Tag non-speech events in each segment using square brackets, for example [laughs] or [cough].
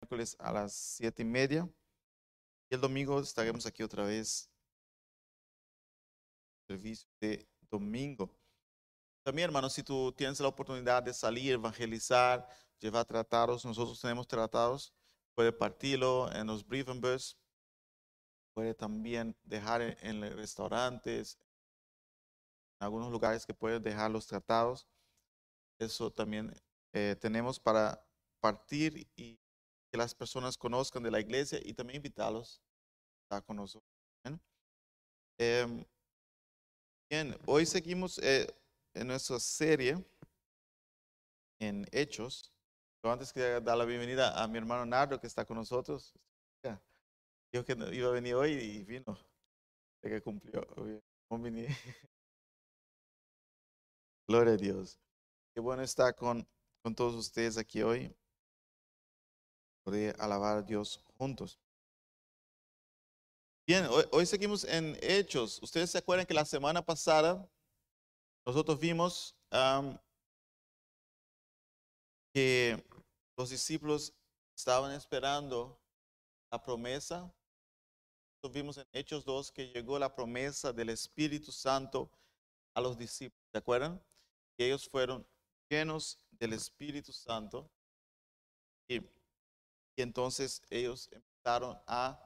miércoles a las siete y media. Y el domingo estaremos aquí otra vez. Servicio de domingo. También, hermanos, si tú tienes la oportunidad de salir, evangelizar, llevar tratados, nosotros tenemos tratados, puede partirlo en los briefing puede también dejar en, en restaurantes, en algunos lugares que puedes dejar los tratados. Eso también eh, tenemos para partir y que las personas conozcan de la iglesia y también invitarlos a con nosotros. Em, bien, hoy seguimos eh, en nuestra serie en Hechos. Pero antes quería dar la bienvenida a mi hermano Nardo que está con nosotros. Dijo que iba a venir hoy y vino. De que cumplió. [laughs] Gloria a Dios. Qué bueno estar con, con todos ustedes aquí hoy. Poder alabar a Dios juntos. Bien, hoy, seguimos en Hechos. Ustedes se acuerdan que la semana pasada nosotros vimos que los discípulos estaban esperando la promesa. Nosotros vimos en Hechos 2 que llegó la promesa del Espíritu Santo a los discípulos. ¿Se acuerdan? Que ellos fueron llenos del Espíritu Santo. Y, entonces ellos empezaron a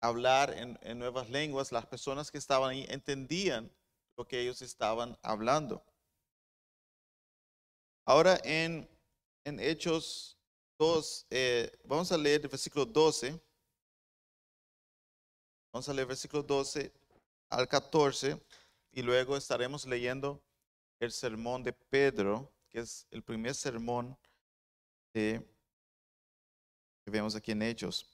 hablar en, nuevas lenguas. Las personas que estaban ahí entendían lo que ellos estaban hablando. Ahora en, en Hechos 2, eh, vamos a leer el versículo 12. Vamos a leer versículo 12 al 14 y luego estaremos leyendo el sermón de Pedro, que es el primer sermón vemos aquí en Hechos.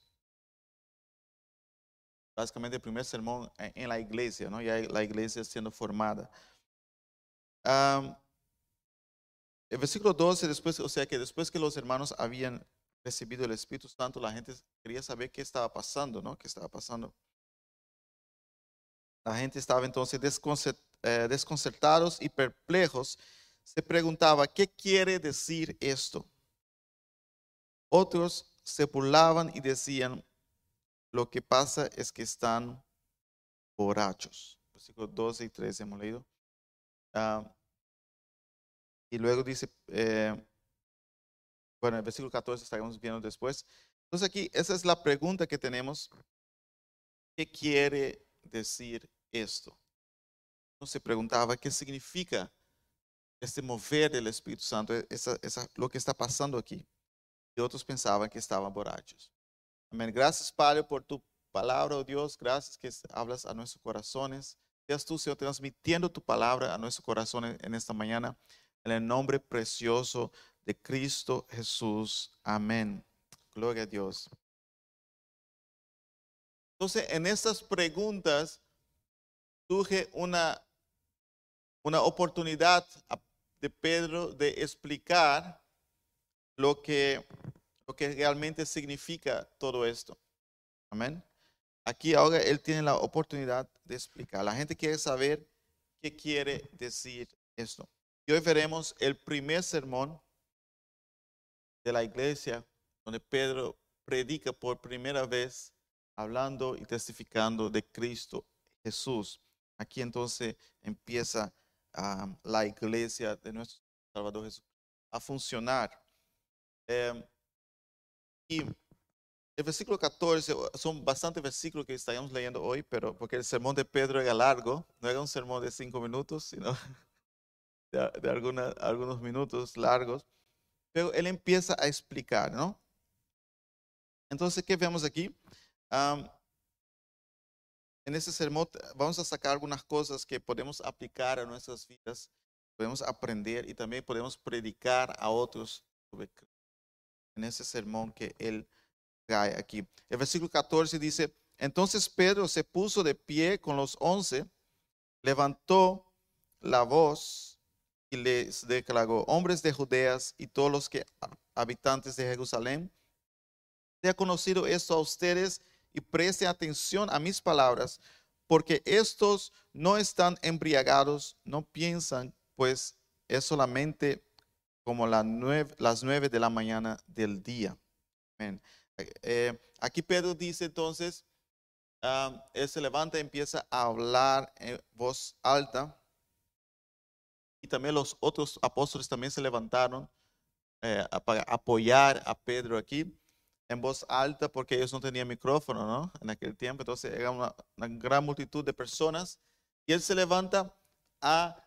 Básicamente el primer sermón en la iglesia, ¿no? Ya la iglesia siendo formada. el versículo 12, después, o sea que después que los hermanos habían recibido el Espíritu Santo, la gente quería saber qué estaba pasando, ¿no? ¿Qué estaba pasando? La gente estaba entonces eh, desconcertados y perplejos, se preguntaba, ¿qué quiere decir esto? Otros se burlaban y decían, lo que pasa es que están borrachos. Versículos 12 y 13 hemos leído. Ah, y luego dice, eh, bueno, el versículo 14 estaremos viendo después. Entonces aquí, esa es la pregunta que tenemos. ¿Qué quiere decir esto? se preguntaba qué significa este mover del Espíritu Santo, esa, lo que está pasando aquí. Y otros pensaban que estaban borrachos. Amén. Gracias, Padre, por tu palabra, oh Dios. Gracias que hablas a nuestros corazones. Seas tú, Señor, transmitiendo tu palabra a nuestros corazones en esta mañana. En el nombre precioso de Cristo Jesús. Amén. Gloria a Dios. Entonces, en estas preguntas surge una una oportunidad de Pedro de explicar lo que, lo que realmente significa todo esto. Amén. Aquí ahora él tiene la oportunidad de explicar. La gente quiere saber qué quiere decir esto. Y hoy veremos el primer sermón de la iglesia donde Pedro predica por primera vez hablando y testificando de Cristo Jesús. Aquí entonces empieza la iglesia de nuestro Salvador Jesús a funcionar. Em, y el versículo 14, son bastantes versículos que estaremos leyendo hoy, pero porque el sermón de Pedro era largo, no era un sermón de cinco minutos, sino [laughs] de, algunos minutos largos. Pero él empieza a explicar, ¿no? Entonces, ¿qué vemos aquí? en este sermón vamos a sacar algunas cosas que podemos aplicar a nuestras vidas, podemos aprender y también podemos predicar a otros sobre en ese sermón que él trae aquí. El versículo 14 dice, entonces Pedro se puso de pie con los once, levantó la voz y les declaró, hombres de Judeas y todos los que habitantes de Jerusalén, ¿se ha conocido esto a ustedes y preste atención a mis palabras, porque estos no están embriagados, no piensan, pues es solamente como las nueve, las nueve de la mañana del día. Amén. Eh, aquí Pedro dice entonces, ah, él se levanta y empieza a hablar en voz alta. Y también los otros apóstoles también se levantaron eh, para apoyar a Pedro aquí en voz alta porque ellos no tenían micrófono, ¿no? En aquel tiempo, entonces era una, una gran multitud de personas y él se levanta a,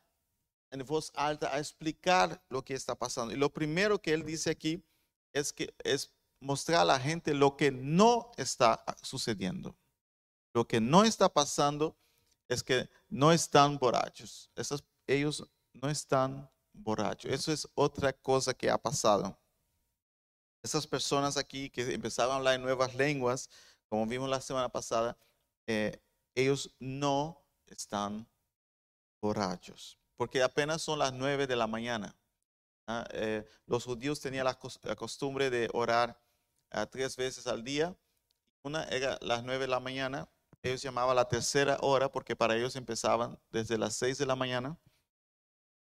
en voz alta a explicar lo que está pasando. Y lo primero que él dice aquí es que es mostrar a la gente lo que no está sucediendo. Lo que no está pasando es que no están borrachos. ellos no están borrachos. Eso es otra cosa que ha pasado. Esas personas aquí que empezaban a hablar en nuevas lenguas, como vimos la semana pasada, eh, ellos no están borrachos, porque apenas son las nueve de la mañana. ¿ah? Eh, los judíos tenían la, costumbre de orar ah, tres veces al día. Una era las nueve de la mañana, ellos llamaban la tercera hora porque para ellos empezaban desde las seis de la mañana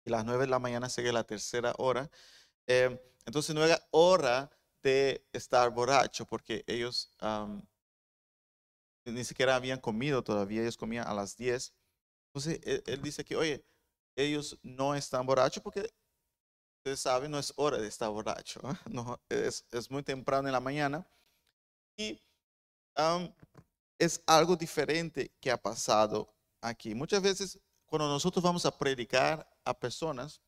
y las nueve de la mañana sigue la tercera hora. Eh, entonces no era hora de estar borracho porque ellos ni siquiera habían comido todavía, ellos comían a las 10. Entonces él, dice que, oye, ellos no están borrachos porque ustedes saben, no es hora de estar borracho, [laughs] no, es, muy temprano en la mañana. Y es algo diferente que ha pasado aquí. Muchas veces cuando nosotros vamos a predicar a personas,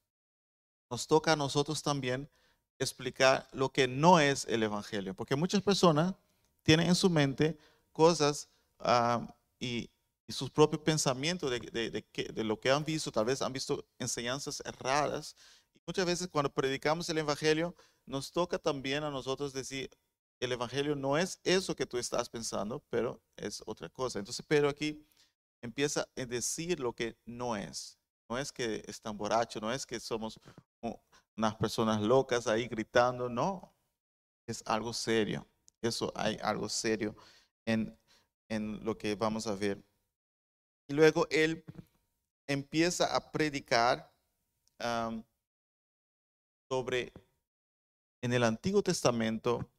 nos toca a nosotros también explicar lo que no es el Evangelio, porque muchas personas tienen en su mente cosas ah, y, sus propios pensamientos de, de, lo que han visto, tal vez han visto enseñanzas erradas. Y muchas veces cuando predicamos el Evangelio, nos toca también a nosotros decir, el Evangelio no es eso que tú estás pensando, pero es otra cosa. Entonces pero aquí empieza a decir lo que no es. No es que están borrachos, no es que somos unas personas locas ahí gritando, no, es algo serio. Eso hay algo serio en, en lo que vamos a ver. Y luego él empieza a predicar sobre en el Antiguo Testamento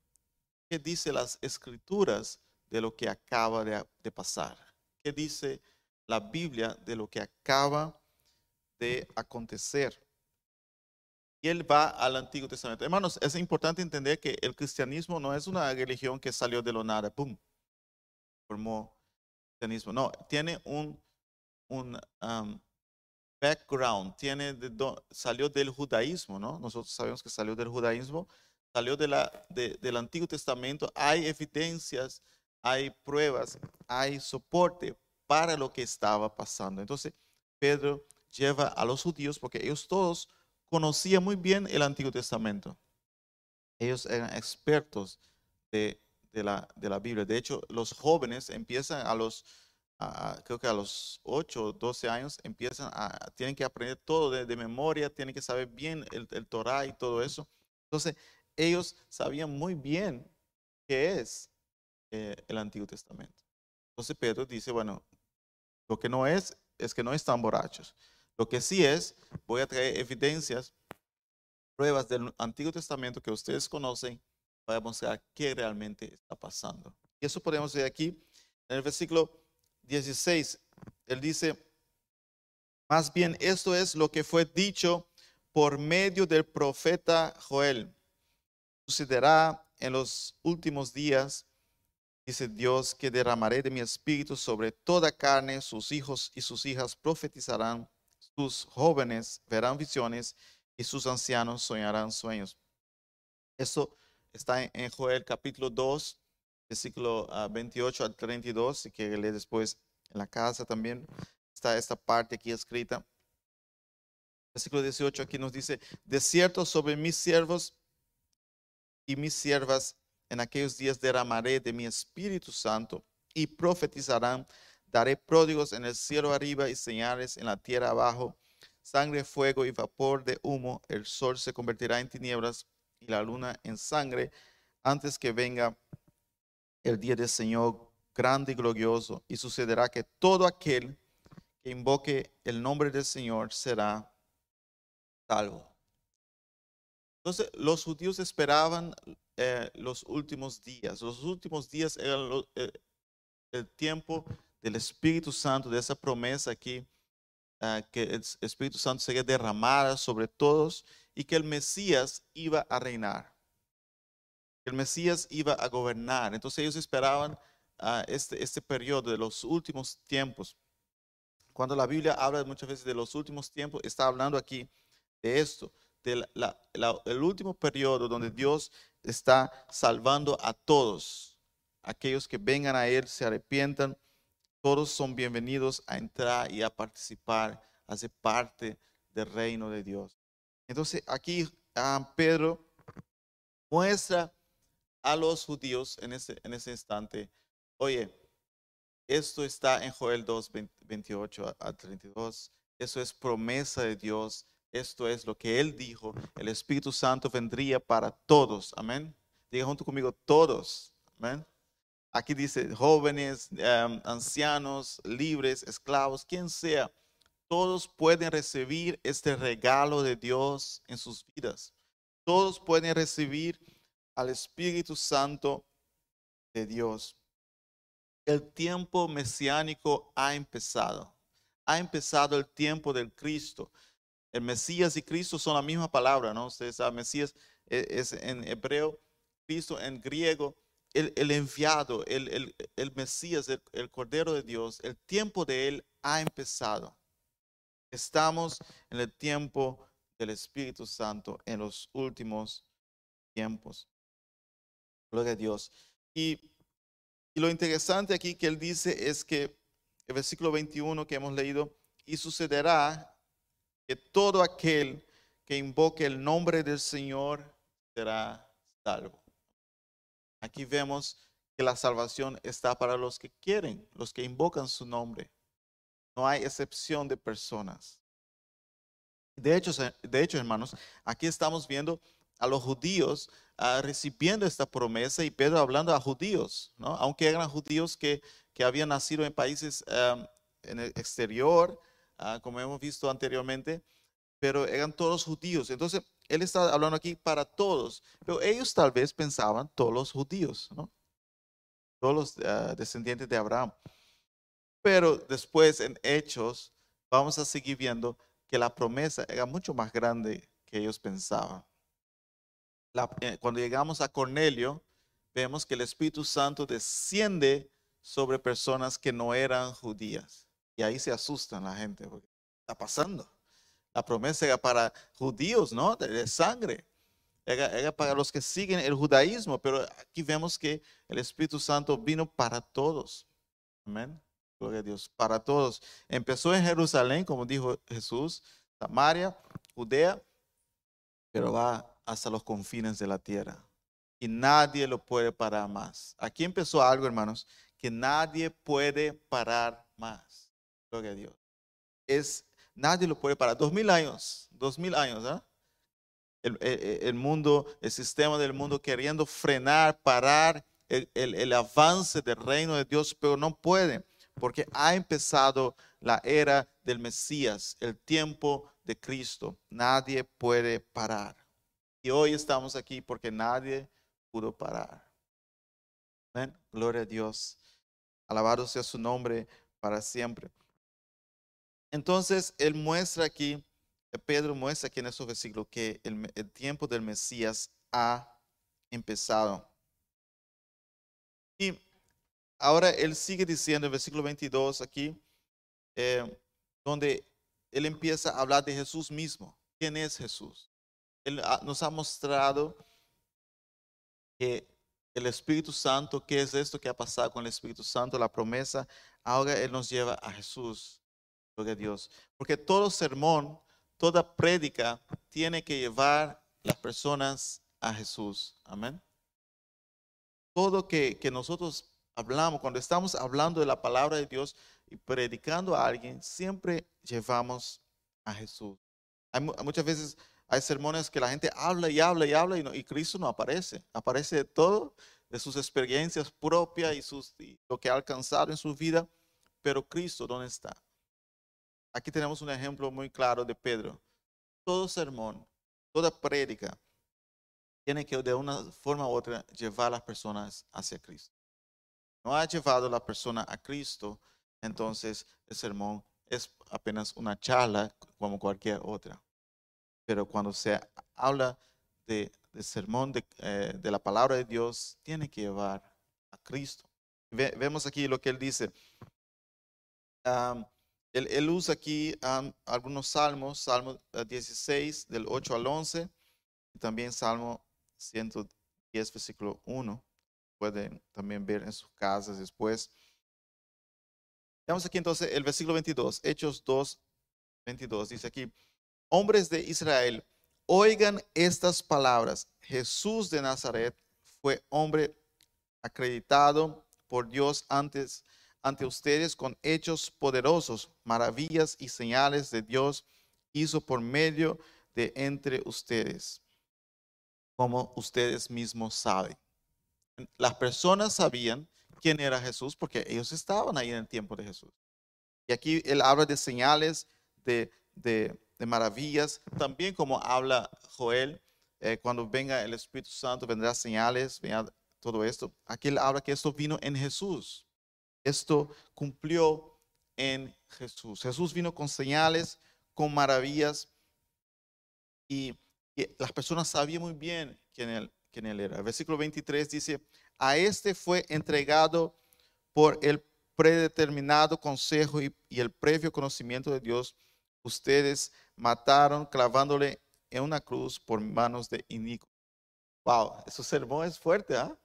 qué dice las escrituras de lo que acaba de, de pasar. ¿Qué dice la Biblia de lo que acaba de acontecer? Y él va al Antiguo Testamento. Hermanos, es importante entender que el cristianismo no es una religión que salió de lo nada, ¡pum! Formó No, tiene un, un background, tiene salió del judaísmo, ¿no? Nosotros sabemos que salió del judaísmo, salió de la, del Antiguo Testamento. Hay evidencias, hay pruebas, hay soporte para lo que estaba pasando. Entonces, Pedro lleva a los judíos, porque ellos todos conocía muy bien el Antiguo Testamento. Ellos eran expertos de, la, de la, Biblia. De hecho, los jóvenes empiezan a los, creo que a los 8 o 12 años, empiezan a, tienen que aprender todo de, memoria, tienen que saber bien el, el Torah y todo eso. Entonces, ellos sabían muy bien qué es eh, el Antiguo Testamento. Entonces Pedro dice, bueno, lo que no es, es que no están borrachos. Lo que sí es, voy a traer evidencias, pruebas del Antiguo Testamento que ustedes conocen para mostrar qué realmente está pasando. Y eso podemos ver aquí en el versículo 16. Él dice, más bien esto es lo que fue dicho por medio del profeta Joel. Sucederá en los últimos días, dice Dios, que derramaré de mi espíritu sobre toda carne, sus hijos y sus hijas profetizarán sus jóvenes verán visiones y sus ancianos soñarán sueños. Esto está en Joel capítulo 2, versículo 28 ah, al 32, y que lee después en la casa también. Está esta parte aquí escrita. Versículo 18 aquí nos dice, de sobre mis siervos y mis siervas en aquellos días derramaré de mi Espíritu Santo y profetizarán Daré pródigos en el cielo arriba y señales en la tierra abajo, sangre, fuego y vapor de humo. El sol se convertirá en tinieblas y la luna en sangre antes que venga el día del Señor grande y glorioso. Y sucederá que todo aquel que invoque el nombre del Señor será salvo. Entonces los judíos esperaban eh, los últimos días. Los últimos días eran eh, el tiempo del Espíritu Santo, de esa promesa aquí, que el Espíritu Santo sería derramada sobre todos y que el Mesías iba a reinar. El Mesías iba a gobernar. Entonces ellos esperaban ah, este, este periodo de los últimos tiempos. Cuando la Biblia habla muchas veces de los últimos tiempos, está hablando aquí de esto, del el último periodo donde Dios está salvando a todos, aquellos que vengan a Él, se arrepientan, todos son bienvenidos a entrar y a participar, a ser parte del reino de Dios. Entonces aquí ah, Pedro muestra a los judíos en ese, en ese instante, oye, esto está en Joel 2, 20 28 a- a 32, eso es promesa de Dios, esto es lo que Él dijo, el Espíritu Santo vendría para todos, amén. Diga junto conmigo, todos, amén. Aquí dice jóvenes, em, ancianos, libres, esclavos, quien sea, todos pueden recibir este regalo de Dios en sus vidas. Todos pueden recibir al Espíritu Santo de Dios. El tiempo mesiánico ha empezado. Ha empezado el tiempo del Cristo. El Mesías y Cristo son la misma palabra, ¿no? Ustedes saben, Mesías e- es en hebreo, Cristo en griego, el, enviado, el, el- el Mesías, el, el Cordero de Dios. El tiempo de Él ha empezado. Estamos en el tiempo del Espíritu Santo, en los últimos tiempos. Gloria a Dios. Y, y lo interesante aquí que Él dice es que el versículo 21 que hemos leído, y sucederá que todo aquel que invoque el nombre del Señor será salvo. Aquí vemos que la salvación está para los que quieren, los que invocan su nombre. No hay excepción de personas. De hecho, de hecho, hermanos, aquí estamos viendo a los judíos ah, recibiendo esta promesa y Pedro hablando a judíos, ¿no? Aunque eran judíos que, que habían nacido en países ah, en el exterior, ah, como hemos visto anteriormente, pero eran todos judíos. Entonces, él está hablando aquí para todos, pero ellos tal vez pensaban todos los judíos, ¿no? Todos los ah, descendientes de Abraham. Pero después en Hechos vamos a seguir viendo que la promesa era mucho más grande que ellos pensaban. Eh, cuando llegamos a Cornelio, vemos que el Espíritu Santo desciende sobre personas que no eran judías. Y ahí se asustan la gente, porque ¿qué está pasando? La promesa era para judíos, ¿no? De, sangre. Era, para los que siguen el judaísmo, pero aquí vemos que el Espíritu Santo vino para todos. Amén. Gloria a Dios, para todos. Empezó en Jerusalén, como dijo Jesús, Samaria, Judea, pero va hasta los confines de la tierra. Y nadie lo puede parar más. Aquí empezó algo, hermanos, que nadie puede parar más. Gloria a Dios. Es, nadie lo puede parar. Dos mil años, dos mil años, ¿ah? El, el- el mundo, el sistema del mundo queriendo frenar, parar el, avance del reino de Dios, pero no puede, porque ha empezado la era del Mesías, el tiempo de Cristo. Nadie puede parar. Y hoy estamos aquí porque nadie pudo parar. Gloria a Dios. Alabado sea su nombre para siempre. Entonces, él muestra aquí, eh, Pedro muestra aquí en estos versículos que el, tiempo del Mesías ha empezado. Y ahora él sigue diciendo en versículo 22 aquí, eh, donde él empieza a hablar de Jesús mismo. ¿Quién es Jesús? Él nos ha mostrado que el Espíritu Santo, ¿qué es esto que ha pasado con el Espíritu Santo? La promesa, ahora Él nos lleva a Jesús. Gloria a Dios. Porque todo sermón, toda prédica tiene que llevar las personas a Jesús. Amén. Todo que, que nosotros hablamos, cuando estamos hablando de la palabra de Dios y predicando a alguien, siempre llevamos a Jesús. Hay mu- muchas veces hay sermones que la gente habla y habla y habla y, no- y Cristo no aparece. Aparece de todo, de sus experiencias propias y, sus, y lo que ha alcanzado en su vida. Pero Cristo, ¿dónde está? Aquí tenemos un ejemplo muy claro de Pedro. Todo sermón, toda prédica tiene que de una forma u otra llevar a las personas hacia Cristo. No ha llevado a la persona a Cristo, entonces el sermón es apenas una charla como cualquier otra. Pero cuando se habla de, sermón eh, de, la palabra de Dios, tiene que llevar a Cristo. vemos aquí lo que él dice. Él, usa aquí algunos salmos, Salmo 16 eh, del 8 al 11, y también Salmo 110, versículo 1. Pueden también ver en sus casas después. Veamos aquí entonces el versículo 22, Hechos 2, 22. Dice aquí, hombres de Israel, oigan estas palabras. Jesús de Nazaret fue hombre acreditado por Dios antes ante ustedes con hechos poderosos, maravillas y señales de Dios hizo por medio de entre ustedes, como ustedes mismos saben. Las personas sabían quién era Jesús porque ellos estaban ahí en el tiempo de Jesús. Y aquí él habla de señales, de, de, maravillas, también como habla Joel, eh, cuando venga el Espíritu Santo vendrá señales, vendrá todo esto. Aquí él habla que esto vino en Jesús. Esto cumplió en Jesús. Jesús vino con señales, con maravillas y, las personas sabían muy bien quién él, era. El versículo 23 dice, a este fue entregado por el predeterminado consejo y, el previo conocimiento de Dios. Ustedes mataron clavándole en una cruz por manos de Inico. Wow, ese sermón es fuerte, ¿ah?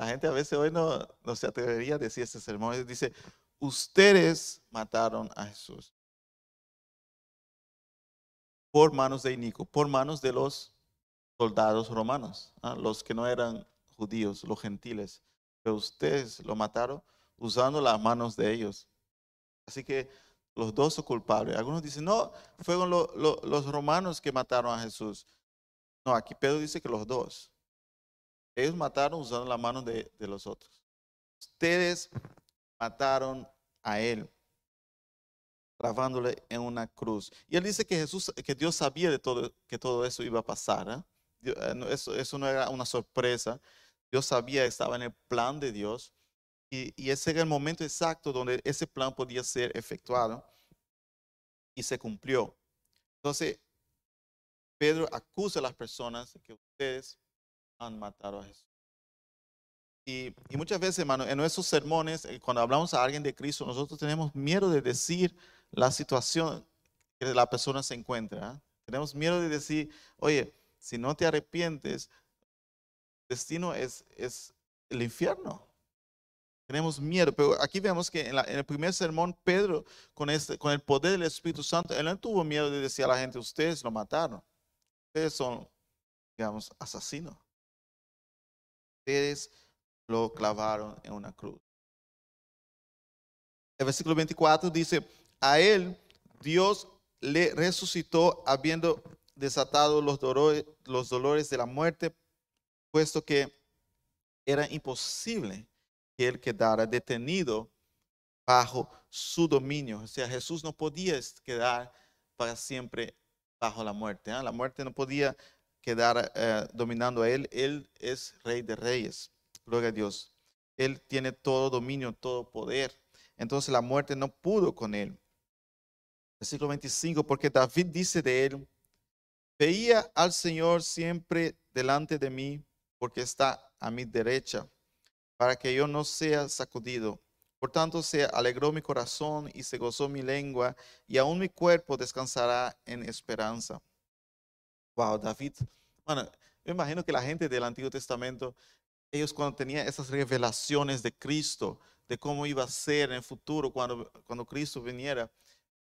La gente a veces hoy no, se atrevería a decir este sermón. Dice, ustedes mataron a Jesús por manos de Inico, por manos de los soldados romanos, ¿ah? los que no eran judíos, los gentiles, pero ustedes lo mataron usando las manos de ellos. Así que los dos son culpables. Algunos dicen, no, fueron los romanos que mataron a Jesús. No, aquí Pedro dice que los dos. Ellos mataron usando las manos de, los otros. Ustedes mataron a él, clavándole en una cruz. Y él dice que Jesús, que Dios sabía de todo, que todo eso iba a pasar. ¿eh? Eh, eso, eso no era una sorpresa. Dios sabía, estaba en el plan de Dios y, ese era el momento exacto donde ese plan podía ser efectuado y se cumplió. Entonces, Pedro acusa a las personas de que ustedes han matado a Jesús. Y, y, muchas veces, hermano, en nuestros sermones, eh, cuando hablamos a alguien de Cristo, nosotros tenemos miedo de decir la situación que la persona se encuentra. ¿ah? Tenemos miedo de decir, oye, si no te arrepientes, destino es, es el infierno. Tenemos miedo, pero aquí vemos que en, el primer sermón, Pedro, con, este, con el poder del Espíritu Santo, él no tuvo miedo de decir a la gente, ustedes lo mataron. Ustedes son, digamos, asesinos. Lo clavaron en una cruz. El versículo 24 dice, a él Dios le resucitó habiendo desatado los dolores, los dolores de la muerte puesto que era imposible que él quedara detenido bajo su dominio. O sea, Jesús no podía quedar para siempre bajo la muerte. ¿ah? La muerte no podía quedar eh, dominando a él. Él es rey de reyes. Gloria a Dios. Él tiene todo dominio, todo poder. Entonces la muerte no pudo con él. Versículo 25, porque David dice de él, veía al Señor siempre delante de mí porque está a mi derecha, para que yo no sea sacudido. Por tanto, se alegró mi corazón y se gozó mi lengua, y aún mi cuerpo descansará en esperanza. Wow, David. Bueno, me imagino que la gente del Antiguo Testamento, ellos cuando tenían esas revelaciones de Cristo, de cómo iba a ser en el futuro cuando, cuando Cristo viniera,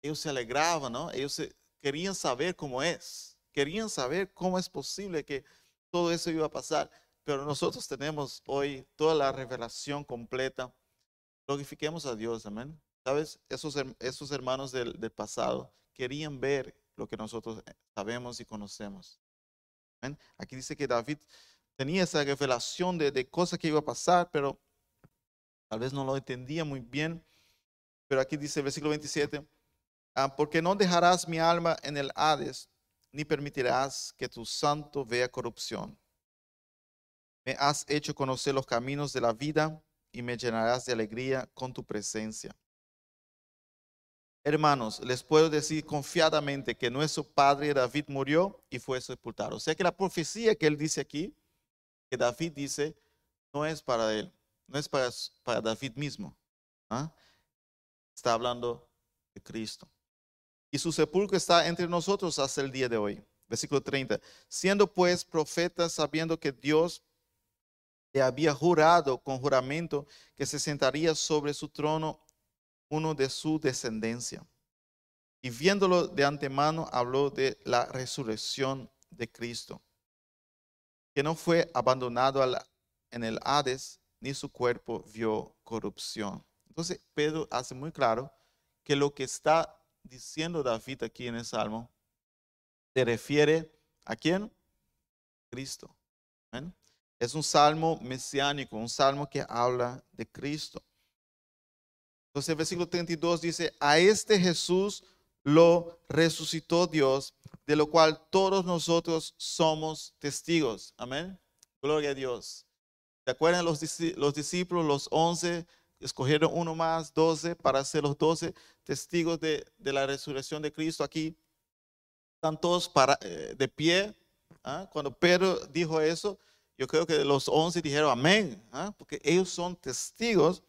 ellos se alegraban, ¿no? Ellos querían saber cómo es, querían saber cómo es posible que todo eso iba a pasar. Pero nosotros tenemos hoy toda la revelación completa. Glorifiquemos a Dios, amén. ¿Sabes? Esos, esos hermanos del, pasado querían ver lo que nosotros eh, sabemos y conocemos. Aquí dice que David tenía esa revelación de, de cosas que iba a pasar, pero tal vez no lo entendía muy bien. Pero aquí dice el versículo 27, ah, porque no dejarás mi alma en el Hades, ni permitirás que tu santo vea corrupción. Me has hecho conocer los caminos de la vida y me llenarás de alegría con tu presencia. Hermanos, les puedo decir confiadamente que nuestro padre David murió y fue sepultado. O sea que la profecía que él dice aquí, que David dice, no es para él, no es para, David mismo. ¿ah? Está hablando de Cristo. Y su sepulcro está entre nosotros hasta el día de hoy. Versículo 30. Siendo pues profeta, sabiendo que Dios le había jurado con juramento que se sentaría sobre su trono uno de su descendencia. Y viéndolo de antemano, habló de la resurrección de Cristo, que no fue abandonado en el Hades, ni su cuerpo vio corrupción. Entonces, Pedro hace muy claro que lo que está diciendo David aquí en el Salmo se refiere a quién? Cristo. Es un salmo mesiánico, un salmo que habla de Cristo. Entonces el versículo 32 dice, a este Jesús lo resucitó Dios, de lo cual todos nosotros somos testigos. Amén. Gloria a Dios. ¿Se acuerdan los, los discípulos, los once, escogieron uno más, doce, para ser los doce testigos de, la resurrección de Cristo? Aquí están todos para, eh, de pie. ¿ah? Cuando Pedro dijo eso, yo creo que los once dijeron amén, ¿ah? porque ellos son testigos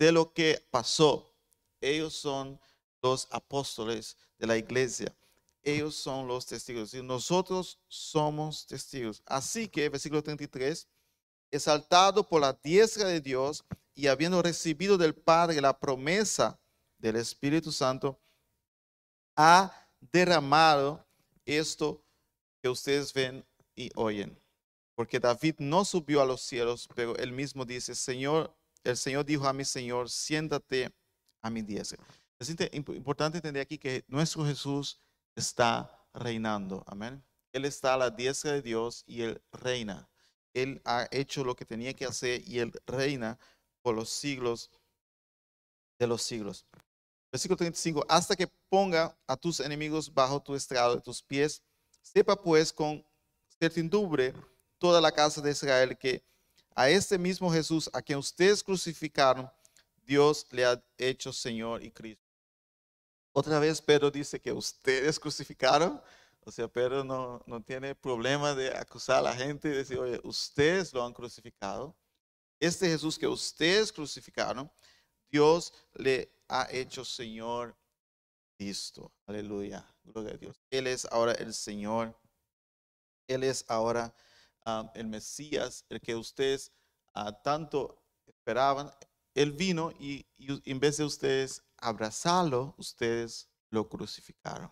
de lo que pasó. Ellos son los apóstoles de la iglesia. Ellos son los testigos. Y nosotros somos testigos. Así que, versículo 33, exaltado por la diestra de Dios y habiendo recibido del Padre la promesa del Espíritu Santo, ha derramado esto que ustedes ven y oyen. Porque David no subió a los cielos, pero él mismo dice, Señor, el Señor dijo a mi Señor, siéntate a mi diestra. Es importante entender aquí que nuestro Jesús está reinando. Amén. Él está a la diestra de Dios y Él reina. Él ha hecho lo que tenía que hacer y Él reina por los siglos de los siglos. Versículo 35. Hasta que ponga a tus enemigos bajo tu estrado de tus pies. Sepa pues con certidumbre toda la casa de Israel que a este mismo Jesús a quien ustedes crucificaron, Dios le ha hecho Señor y Cristo. Otra vez Pedro dice que ustedes crucificaron. O sea, Pedro no, no tiene problema de acusar a la gente y decir, oye, ustedes lo han crucificado. Este Jesús que ustedes crucificaron, Dios le ha hecho Señor Cristo. Aleluya. Gloria a Dios. Él es ahora el Señor. Él es ahora el Mesías, el que ustedes ah, tanto esperaban, él vino y, en vez de ustedes abrazarlo, ustedes lo crucificaron.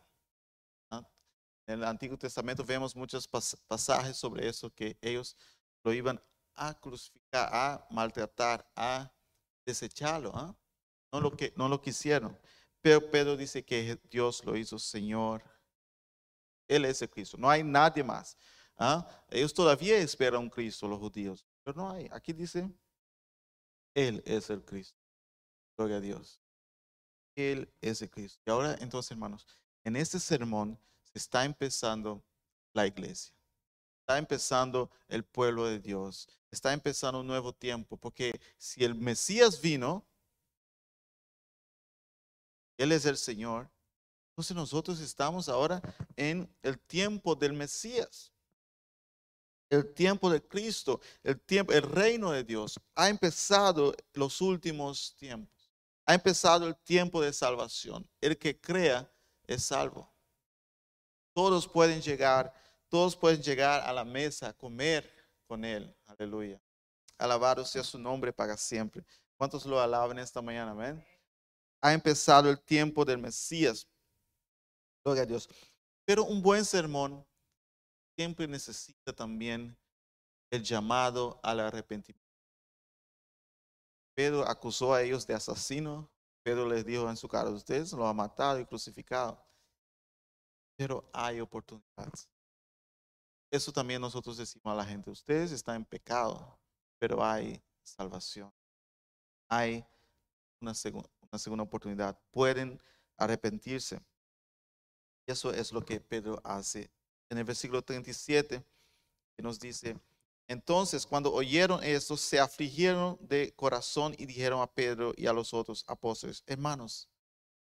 En el Antiguo Testamento vemos muchos pasajes sobre eso, que ellos lo iban a crucificar, a maltratar, a desecharlo. ¿ah? No, lo que, no lo quisieron. Pero Pedro dice que Dios lo hizo Señor. Él es el Cristo. No hay nadie más. ¿Ah? Ellos todavía esperan un Cristo, los judíos, pero no hay. Aquí dice, Él es el Cristo. Gloria a Dios. Él es el Cristo. Y ahora entonces, hermanos, en este sermón se está empezando la iglesia. Está empezando el pueblo de Dios. Está empezando un nuevo tiempo. Porque si el Mesías vino, Él es el Señor. Entonces nosotros estamos ahora en el tiempo del Mesías el tiempo de Cristo, el tiempo, el reino de Dios, ha empezado los últimos tiempos. Ha empezado el tiempo de salvación. El que crea es salvo. Todos pueden llegar, todos pueden llegar a la mesa comer con Él. Aleluya. Alabado sea su nombre para siempre. ¿Cuántos lo alaban esta mañana? Amén. Ha empezado el tiempo del Mesías. Gloria a Dios. Pero un buen sermón siempre necesita también el llamado al arrepentimiento. Pedro acusó a ellos de asesino. Pedro les dijo en su cara, ustedes lo han matado y crucificado. Pero hay oportunidades. Eso también nosotros decimos a la gente, ustedes están en pecado, pero hay salvación. Hay una, una segunda oportunidad. Pueden arrepentirse. Eso es lo que Pedro hace en el versículo 37, que nos dice, Entonces, cuando oyeron esto, se afligieron de corazón y dijeron a Pedro y a los otros apóstoles, hermanos,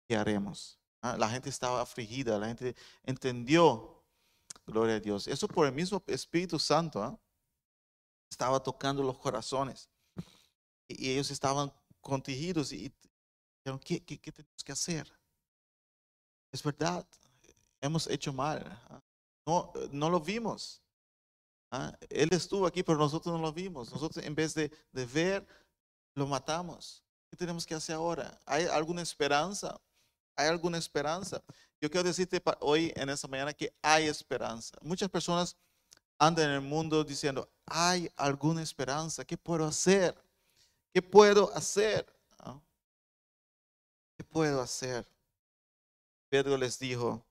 ¿qué haremos? Ah, la gente estaba afligida, la gente entendió, gloria a Dios. Eso por el mismo Espíritu Santo, ¿ah? estaba tocando los corazones. Y, ellos estaban contigidos y dijeron, ¿qué, tenemos que hacer? Es verdad, hemos hecho mal. ¿Ah? No, no lo vimos. Él estuvo aquí, pero nosotros no lo vimos. Nosotros en vez de, de ver, lo matamos. ¿Qué tenemos que hacer ahora? ¿Hay alguna esperanza? ¿Hay alguna esperanza? Yo quiero decirte hoy en esta mañana que hay esperanza. Muchas personas andan en el mundo diciendo, hay alguna esperanza. ¿Qué puedo hacer? ¿Qué puedo hacer? ¿Qué puedo hacer? Pedro les dijo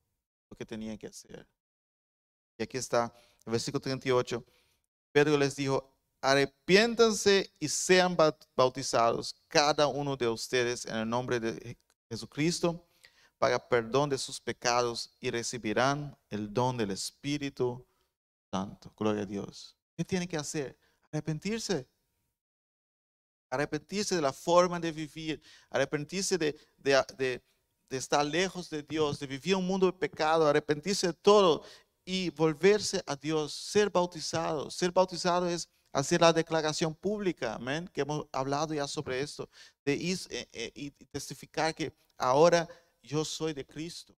lo que tenían que hacer. Y aquí está el versículo 38. Pedro les dijo, arrepiéntanse y sean bautizados cada uno de ustedes en el nombre de Jesucristo para perdón de sus pecados y recibirán el don del Espíritu Santo. Gloria a Dios. ¿Qué tiene que hacer? Arrepentirse. Arrepentirse de la forma de vivir. Arrepentirse de estar lejos de Dios, de vivir un mundo de pecado. Arrepentirse de todo y volverse a Dios. Ser bautizado. Ser bautizado es hacer la declaración pública, amén, que hemos hablado ya sobre esto, de ir eh, eh, y testificar que ahora yo soy de Cristo.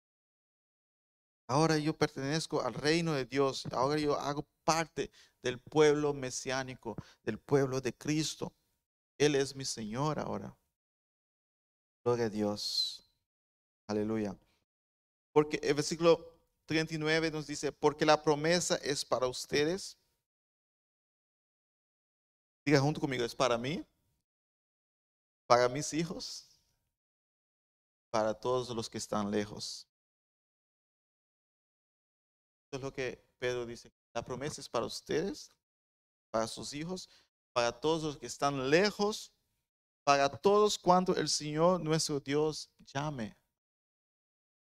Ahora yo pertenezco al reino de Dios. Ahora yo hago parte del pueblo mesiánico, del pueblo de Cristo. Él es mi Señor ahora. Gloria a Dios. Aleluya. Porque el versículo 39 nos dice, porque la promesa es para ustedes. Diga junto conmigo, es para mí, para mis hijos, para todos los que están lejos. Eso es lo que Pedro dice. La promesa es para ustedes, para sus hijos, para todos los que están lejos, para todos cuando el Señor nuestro Dios llame.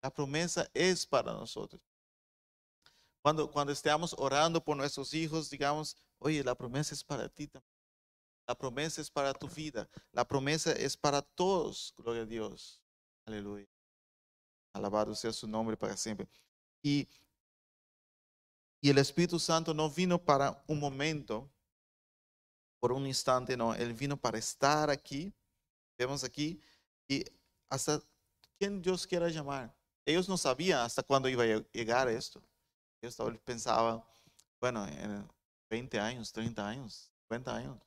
La promesa es para nosotros. Cuando, cuando estemos orando por nuestros hijos, digamos, oye, la promesa es para ti también. La promesa es para tu vida. La promesa es para todos. Gloria a Dios. Aleluya. Alabado sea su nombre para siempre. Y, y el Espíritu Santo no vino para un momento, por un instante, no. Él vino para estar aquí. Vemos aquí. Y hasta quien Dios quiera llamar. Ellos no sabían hasta cuándo iba a llegar esto. Ellos pensaban, bueno, en 20 años, 30 años, 50 años.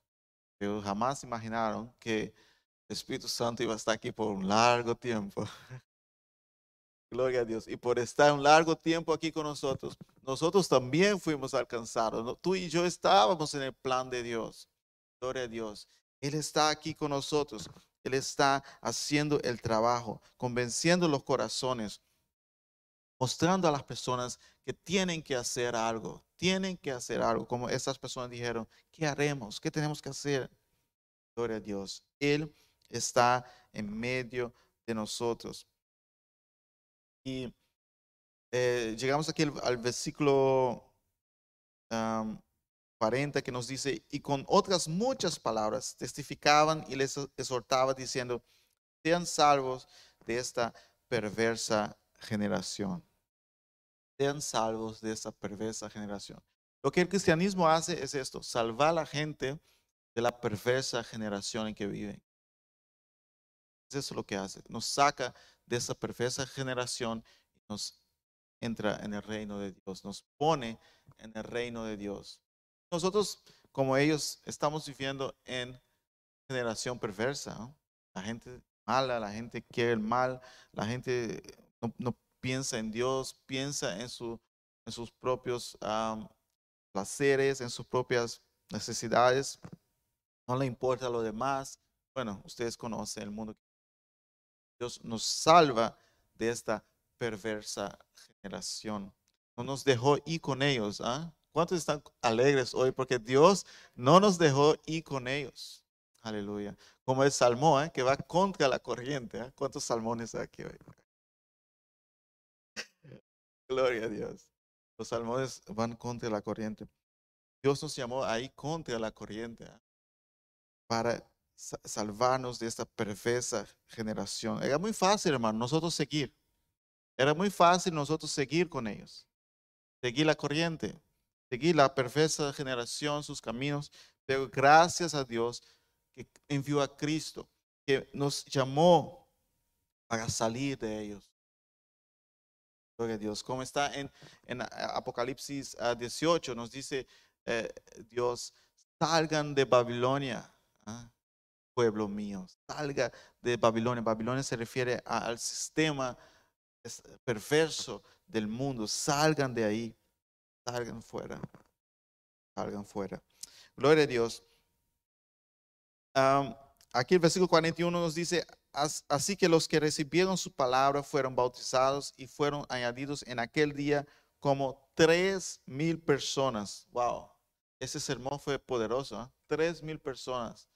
Pero jamás imaginaron que el Espíritu Santo iba a estar aquí por un largo tiempo. [laughs] Gloria a Dios. Y por estar un largo tiempo aquí con nosotros, nosotros también fuimos alcanzados. Tú y yo estábamos en el plan de Dios. Gloria a Dios. Él está aquí con nosotros. Él está haciendo el trabajo, convenciendo los corazones, mostrando a las personas que tienen que hacer algo, tienen que hacer algo, como esas personas dijeron, ¿qué haremos? ¿Qué tenemos que hacer? Gloria a Dios. Él está en medio de nosotros. Y eh, llegamos aquí al, versículo 40 que nos dice, y con otras muchas palabras testificaban y les exhortaba diciendo, sean salvos de esta perversa generación. Sean salvos de esta perversa generación. Lo que el cristianismo hace es esto, salvar a la gente de la perversa generación en que viven. Es eso lo que hace. Nos saca de esa perversa generación y nos entra en el reino de Dios. Nos pone en el reino de Dios. Nosotros, como ellos, estamos viviendo en generación perversa. La gente mala, la gente quiere el mal, la gente no, piensa en Dios, piensa en, su, en sus propios placeres, en sus propias necesidades. No le importa lo demás. Bueno, ustedes conocen el mundo. Dios nos salva de esta perversa generación. No nos dejó ir con ellos. ¿ah? ¿Cuántos están alegres hoy? Porque Dios no nos dejó ir con ellos. Aleluya. Como el salmón, ¿eh? que va contra la corriente. ¿eh? ¿Cuántos salmones hay aquí hoy? Gloria a Dios. Los salmones van contra la corriente. Dios nos llamó ahí contra la corriente ¿ah? para salvarnos de esta perversa generación. Era muy fácil, hermano, nosotros seguir. Era muy fácil nosotros seguir con ellos. Seguir la corriente, seguir la perversa generación, sus caminos. Pero gracias a Dios que envió a Cristo, que nos llamó para salir de ellos. Gloria a Dios. Como está en, en Apocalipsis 18, ah, nos dice eh, Dios, salgan de Babilonia. ¿ah? pueblo mío, salga de Babilonia. Babilonia se refiere al sistema perverso del mundo. Salgan de ahí, salgan fuera, salgan fuera. Gloria a Dios. aquí el versículo 41 nos dice, así que los que recibieron su palabra fueron bautizados y fueron añadidos en aquel día como tres mil personas. Wow, ese sermón fue poderoso. ¿eh? Tres mil personas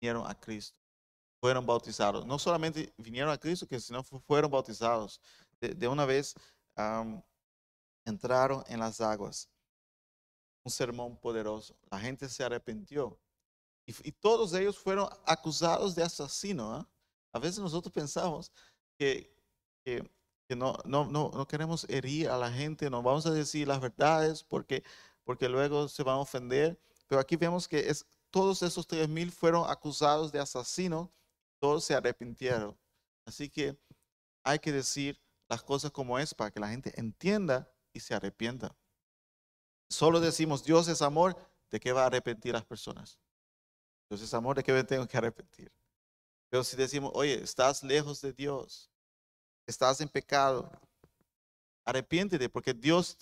vinieron a Cristo, fueron bautizados. No solamente vinieron a Cristo, que sino fueron bautizados. De, una vez entraron en las aguas. Un sermón poderoso. La gente se arrepintió. Y, todos ellos fueron acusados de asesino. ¿ah? A veces nosotros pensamos que, no, queremos herir a la gente, no vamos a decir las verdades porque, porque luego se van a ofender. Pero aquí vemos que todos esos tres mil fueron acusados de asesino, todos se arrepintieron. Así que hay que decir las cosas como es para que la gente entienda y se arrepienta. Solo decimos Dios es amor, ¿de qué va a arrepentir las personas? Dios es amor, ¿de qué me tengo que arrepentir? Pero si decimos, oye, estás lejos de Dios, estás en pecado, arrepiéntete porque Dios,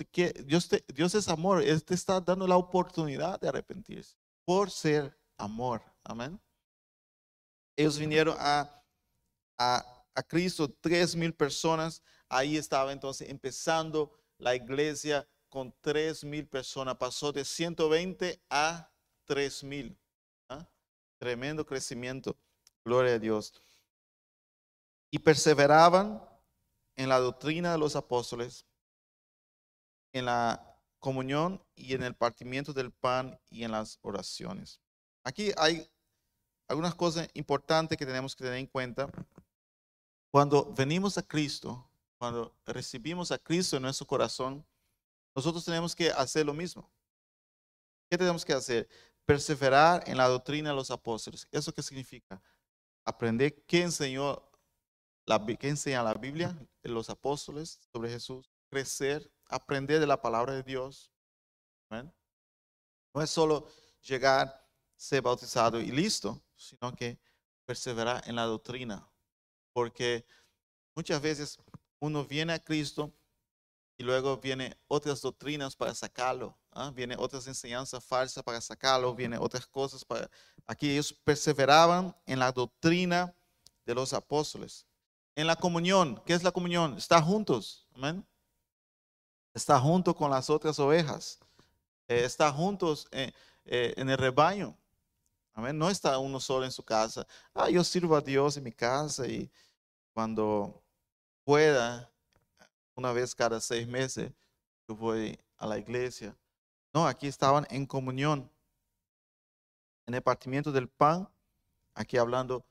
Dios, Dios es amor, Él te está dando la oportunidad de arrepentirse por ser amor. Amén. Ellos vinieron a, a, Cristo, tres mil personas. Ahí estaba entonces empezando la iglesia con tres mil personas. Pasó de 120 a tres mil. Tremendo crecimiento. Gloria a Dios. Y perseveraban en la doctrina de los apóstoles, en la comunión y en el partimiento del pan y en las oraciones. Aquí hay algunas cosas importantes que tenemos que tener en cuenta. Cuando venimos a Cristo, cuando recibimos a Cristo en nuestro corazón, nosotros tenemos que hacer lo mismo. ¿Qué tenemos que hacer? Perseverar en la doctrina de los apóstoles. ¿Eso qué significa? Aprender qué enseñó la, qué enseña la Biblia, los apóstoles sobre Jesús, crecer aprender de la palabra de Dios. No es solo llegar, ser bautizado y listo, sino que perseverar en la doctrina. Porque muchas veces uno viene a Cristo y luego viene otras doctrinas para sacarlo. ¿Ah? Viene otras enseñanzas falsas para sacarlo, viene otras cosas para... Aquí ellos perseveraban en la doctrina de los apóstoles. En la comunión, ¿qué es la comunión? Estar juntos. Amén está junto con las otras ovejas, eh, está juntos eh, eh, en el rebaño. Amén. No está uno solo en su casa. Ah, yo sirvo a Dios en mi casa y cuando pueda, una vez cada seis meses, yo voy a la iglesia. No, aquí estaban en comunión, en el partimiento del pan, aquí hablando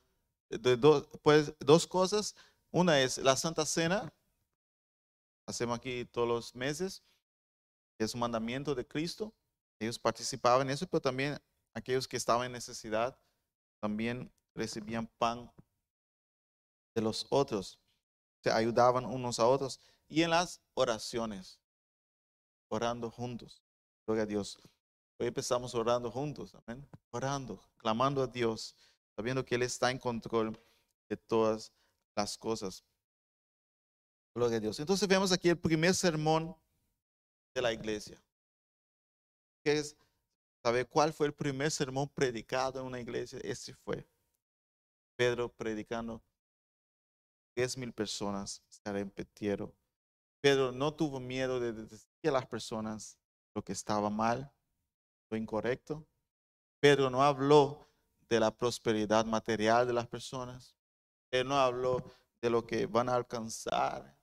de dos, pues, dos cosas. Una es la Santa Cena, hacemos aquí todos los meses. Es un mandamiento de Cristo. Ellos participaban en eso, pero también aquellos que estaban en necesidad también recibían pan de los otros. Se ayudaban unos a otros. Y en las oraciones, orando juntos. Gloria a Dios. Hoy empezamos orando juntos, amén. Orando, clamando a Dios, sabiendo que Él está en control de todas las cosas. Gloria a Dios. Entonces vemos aquí el primer sermón de la iglesia. ¿Qué es? ¿Sabe cuál fue el primer sermón predicado en una iglesia? Este fue. Pedro predicando. Diez mil personas se arrepintieron. Pedro no tuvo miedo de decir a las personas lo que estaba mal, lo incorrecto. Pedro no habló de la prosperidad material de las personas. Él no habló de lo que van a alcanzar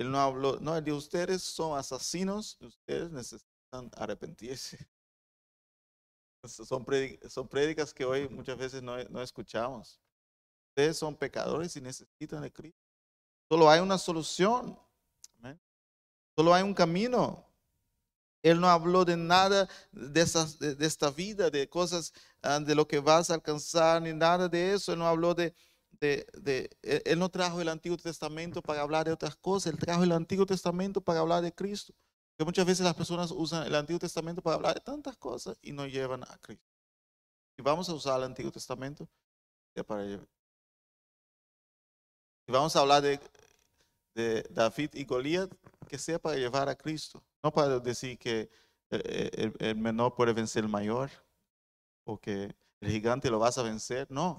él no habló, no, él dijo, ustedes son asesinos, ustedes necesitan arrepentirse. [laughs] Son, son prédicas que hoy muchas veces no, no escuchamos. Ustedes son pecadores y necesitan de Cristo. Solo hay una solución. Solo hay un camino. Él no habló de nada de, esas, de, esta vida, de cosas, ah, de lo que vas a alcanzar, ni nada de eso. Él no habló de, de, Él no trajo el Antiguo Testamento para hablar de otras cosas. Él trajo el Antiguo Testamento para hablar de Cristo. Que muchas veces las personas usan el Antiguo Testamento para hablar de tantas cosas y no llevan a Cristo. Y vamos a usar el Antiguo Testamento para llevar. Si vamos a hablar de, de David y Goliat, que sea para llevar a Cristo. No para decir que el, menor puede vencer el mayor o que el gigante lo vas a vencer. No.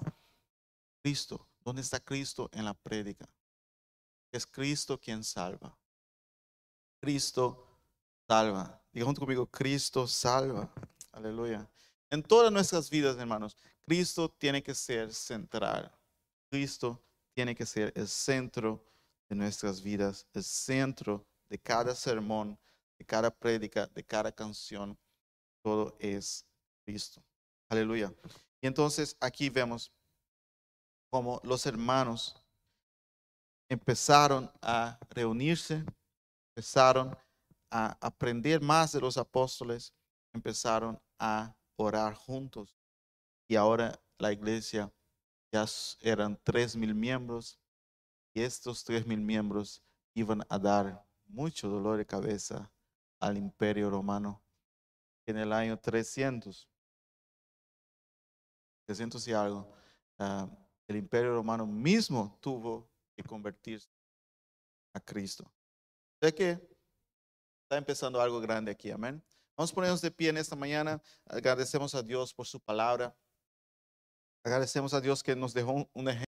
Cristo. ¿Dónde está Cristo en la prédica? Es Cristo quien salva. Cristo salva. Diga junto conmigo, Cristo salva. Aleluya. En todas nuestras vidas, hermanos, Cristo tiene que ser central. Cristo tiene que ser el centro de nuestras vidas, el centro de cada sermón, de cada prédica, de cada canción. Todo es Cristo. Aleluya. Y entonces aquí vemos cómo los hermanos empezaron a reunirse, empezaron a aprender más de los apóstoles, empezaron a orar juntos. Y ahora la iglesia ya eran tres mil miembros y estos tres mil miembros iban a dar mucho dolor de cabeza al imperio romano. En el año 300, 300 y algo, ah, el imperio romano mismo tuvo que convertirse a Cristo. Sé que Está empezando algo grande aquí, amén. Vamos a ponernos de pie en esta mañana. Agradecemos a Dios por su palabra. Agradecemos a Dios que nos dejó un ejemplo.